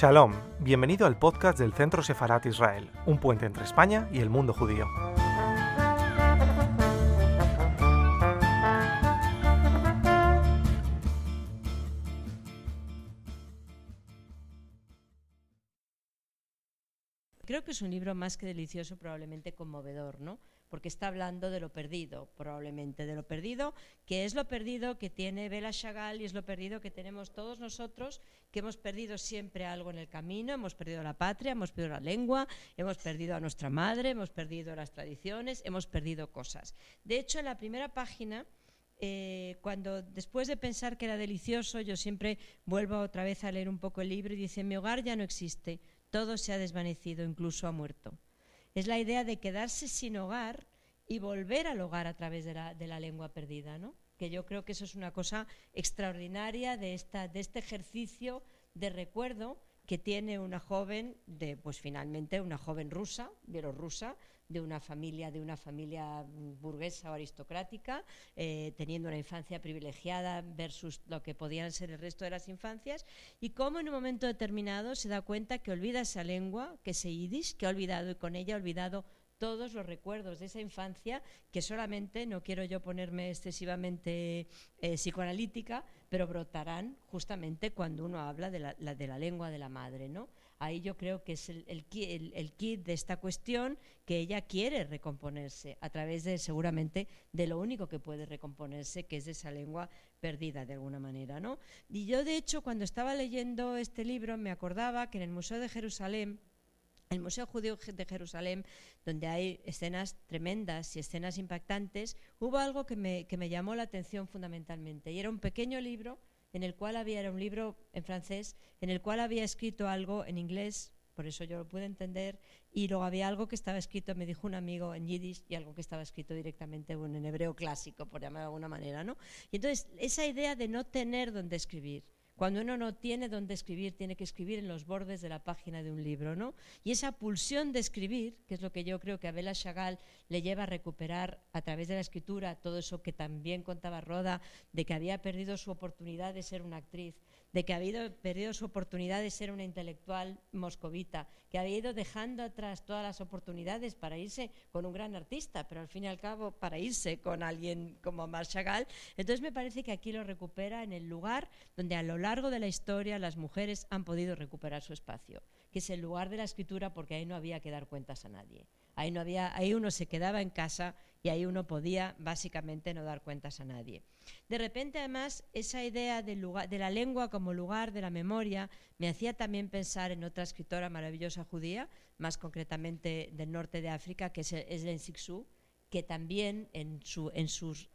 Shalom, bienvenido al podcast del Centro Sefarat Israel, un puente entre España y el mundo judío. Creo que es un libro más que delicioso, probablemente conmovedor, ¿no? Porque está hablando de lo perdido, probablemente, de lo perdido, que es lo perdido que tiene Bela Chagall y es lo perdido que tenemos todos nosotros, que hemos perdido siempre algo en el camino, hemos perdido la patria, hemos perdido la lengua, hemos perdido a nuestra madre, hemos perdido las tradiciones, hemos perdido cosas. De hecho, en la primera página... Eh, cuando después de pensar que era delicioso, yo siempre vuelvo otra vez a leer un poco el libro y dice, mi hogar ya no existe, todo se ha desvanecido, incluso ha muerto. Es la idea de quedarse sin hogar y volver al hogar a través de la, lengua perdida, ¿no? que yo creo que eso es una cosa extraordinaria de, esta, de este ejercicio de recuerdo que tiene una joven, de, pues finalmente una joven rusa, bielorrusa, de una familia, de una familia burguesa o aristocrática, eh, teniendo una infancia privilegiada versus lo que podían ser el resto de las infancias, y cómo en un momento determinado se da cuenta que olvida esa lengua, que se yiddish, que ha olvidado y con ella ha olvidado todos los recuerdos de esa infancia que solamente, no quiero yo ponerme excesivamente eh, psicoanalítica, pero brotarán justamente cuando uno habla de la, de la lengua de la madre, ¿no? Ahí yo creo que es el, el, kit de esta cuestión que ella quiere recomponerse a través de, seguramente, de lo único que puede recomponerse, que es de esa lengua perdida de alguna manera. ¿no? Y yo, de hecho, cuando estaba leyendo este libro, me acordaba que en el Museo de Jerusalén, el Museo Judío de Jerusalén, donde hay escenas tremendas y escenas impactantes, hubo algo que me, que me llamó la atención fundamentalmente. Y era un pequeño libro en el cual había, era un libro en francés, en el cual había escrito algo en inglés, por eso yo lo pude entender, y luego había algo que estaba escrito, me dijo un amigo en yiddish, y algo que estaba escrito directamente en hebreo clásico, por llamarlo de alguna manera, ¿no? Y entonces, esa idea de no tener donde escribir, cuando uno no tiene dónde escribir, tiene que escribir en los bordes de la página de un libro, ¿no? Y esa pulsión de escribir, que es lo que yo creo que a Bela Chagall le lleva a recuperar a través de la escritura todo eso que también contaba Roda, de que había perdido su oportunidad de ser una actriz, de que había perdido su oportunidad de ser una intelectual moscovita, que había ido dejando atrás todas las oportunidades para irse con un gran artista, pero al fin y al cabo para irse con alguien como Marc Chagall. Entonces me parece que aquí lo recupera en el lugar donde a lo largo de la historia las mujeres han podido recuperar su espacio, que es el lugar de la escritura porque ahí no había que dar cuentas a nadie. Ahí, no había, ahí uno se quedaba en casa y ahí uno podía básicamente no dar cuentas a nadie. De repente, además, esa idea de, de la lengua como lugar de la memoria me hacía también pensar en otra escritora maravillosa judía, más concretamente del norte de África, que es Eslen Sixou, que también en, su, en sus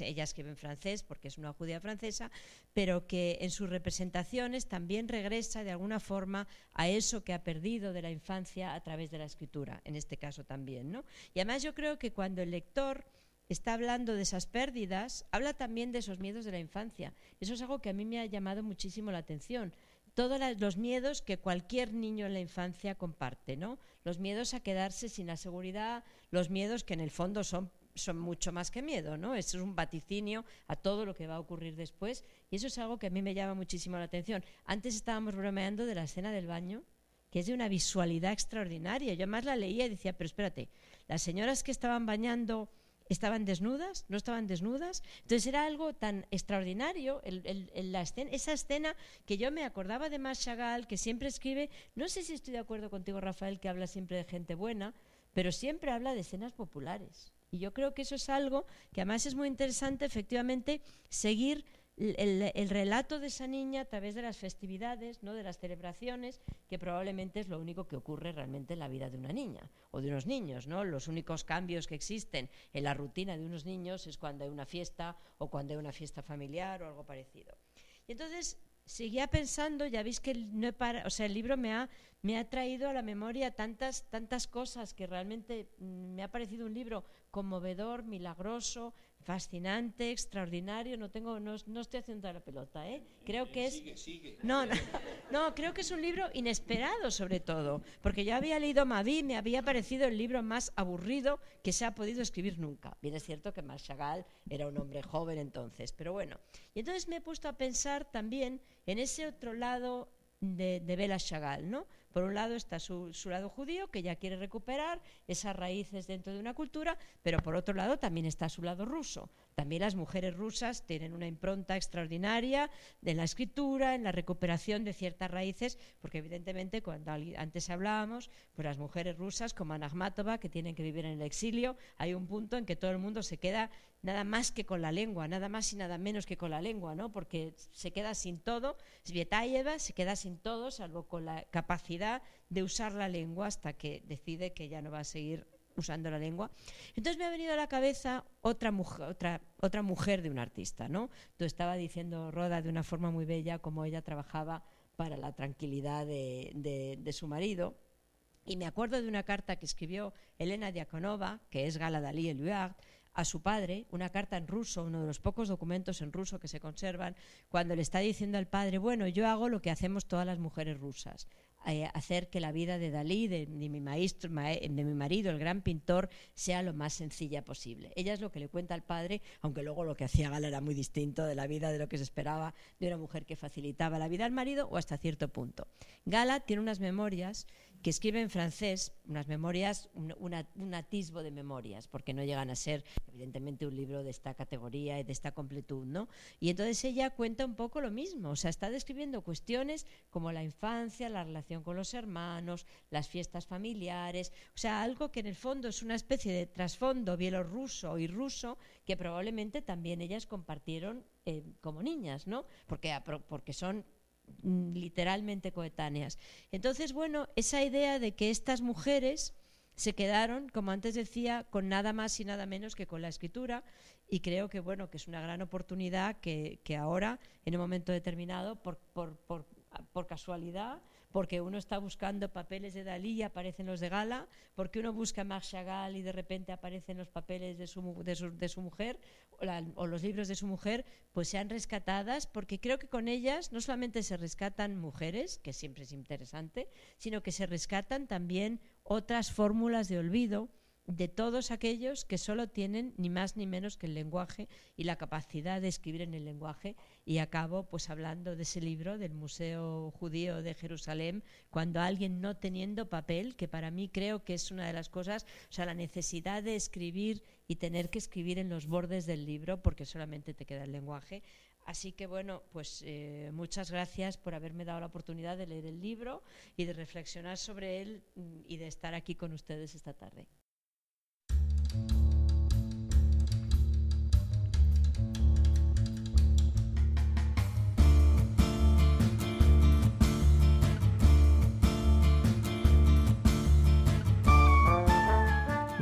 ella escribe en francés porque es una judía francesa, pero que en sus representaciones también regresa de alguna forma a eso que ha perdido de la infancia a través de la escritura, en este caso también. ¿no? Y además yo creo que cuando el lector está hablando de esas pérdidas, habla también de esos miedos de la infancia. Eso es algo que a mí me ha llamado muchísimo la atención todos los miedos que cualquier niño en la infancia comparte, ¿no? Los miedos a quedarse sin la seguridad, los miedos que en el fondo son, son mucho más que miedo, ¿no? Eso es un vaticinio a todo lo que va a ocurrir después y eso es algo que a mí me llama muchísimo la atención. Antes estábamos bromeando de la escena del baño, que es de una visualidad extraordinaria. Yo más la leía y decía, pero espérate, las señoras que estaban bañando estaban desnudas, no estaban desnudas. Entonces era algo tan extraordinario la escena, esa escena que yo me acordaba de Mas Chagall, que siempre escribe, no sé si estoy de acuerdo contigo Rafael, que habla siempre de gente buena, pero siempre habla de escenas populares. Y yo creo que eso es algo que además es muy interesante, efectivamente, seguir el, relato de esa niña a través de las festividades, ¿no? de las celebraciones, que probablemente es lo único que ocurre realmente en la vida de una niña o de unos niños. ¿no? Los únicos cambios que existen en la rutina de unos niños es cuando hay una fiesta o cuando hay una fiesta familiar o algo parecido. Y entonces seguía pensando, ya veis que no o sea, el libro me ha, me ha traído a la memoria tantas, tantas cosas que realmente mm, me ha parecido un libro conmovedor, milagroso, fascinante, extraordinario. No tengo, no, estoy haciendo la pelota, ¿eh? Creo que es. No, no, creo que es un libro inesperado, sobre todo, porque yo había leído Mavi, me había parecido el libro más aburrido que se ha podido escribir nunca. Bien es cierto que Marshall era un hombre joven entonces, pero bueno. Y entonces me he puesto a pensar también en ese otro lado de, de Bela Chagall, ¿no? Por un lado está su, lado judío, que ya quiere recuperar esas raíces dentro de una cultura, pero por otro lado también está su lado ruso. También las mujeres rusas tienen una impronta extraordinaria en la escritura, en la recuperación de ciertas raíces, porque evidentemente cuando antes hablábamos, pues las mujeres rusas como Ana que tienen que vivir en el exilio, hay un punto en que todo el mundo se queda nada más que con la lengua, nada más y nada menos que con la lengua, ¿no? Porque se queda sin todo, Svietayeva se queda sin todo, salvo con la capacidad de usar la lengua hasta que decide que ya no va a seguir usando la lengua. Entonces me ha venido a la cabeza otra mujer, otra, otra mujer de un artista, ¿no? Tú estaba diciendo, Roda, de una forma muy bella, como ella trabajaba para la tranquilidad de, de su marido. Y me acuerdo de una carta que escribió Elena Diakonova, que es Gala Dalí Eluard, a su padre una carta en ruso, uno de los pocos documentos en ruso que se conservan, cuando le está diciendo al padre, bueno, yo hago lo que hacemos todas las mujeres rusas, eh, hacer que la vida de Dalí, de, mi maestro, de mi marido, el gran pintor, sea lo más sencilla posible. Ella es lo que le cuenta al padre, aunque luego lo que hacía Gala era muy distinto de la vida de lo que se esperaba de una mujer que facilitaba la vida al marido o hasta cierto punto. Gala tiene unas memorias que escribe en francés unas memorias, un, atisbo de memorias, porque no llegan a ser, evidentemente, un libro de esta categoría y de esta completud, ¿no? Y entonces ella cuenta un poco lo mismo, o sea, está describiendo cuestiones como la infancia, la relación con los hermanos, las fiestas familiares, o sea, algo que en el fondo es una especie de trasfondo bielorruso y ruso que probablemente también ellas compartieron eh, como niñas, ¿no? Porque, porque son literalmente coetáneas. Entonces, bueno, esa idea de que estas mujeres se quedaron, como antes decía, con nada más y nada menos que con la escritura y creo que bueno que es una gran oportunidad que, ahora, en un momento determinado, por casualidad, porque uno está buscando papeles de Dalí y aparecen los de Gala, porque uno busca Marc Chagall y de repente aparecen los papeles de su, de su, mujer o, los libros de su mujer, pues sean rescatadas, porque creo que con ellas no solamente se rescatan mujeres, que siempre es interesante, sino que se rescatan también otras fórmulas de olvido de todos aquellos que solo tienen ni más ni menos que el lenguaje y la capacidad de escribir en el lenguaje. Y acabo pues hablando de ese libro del Museo Judío de Jerusalén, cuando alguien no teniendo papel, que para mí creo que es una de las cosas, o sea, la necesidad de escribir y tener que escribir en los bordes del libro porque solamente te queda el lenguaje. Así que bueno, pues eh, muchas gracias por haberme dado la oportunidad de leer el libro y de reflexionar sobre él mm, y de estar aquí con ustedes esta tarde.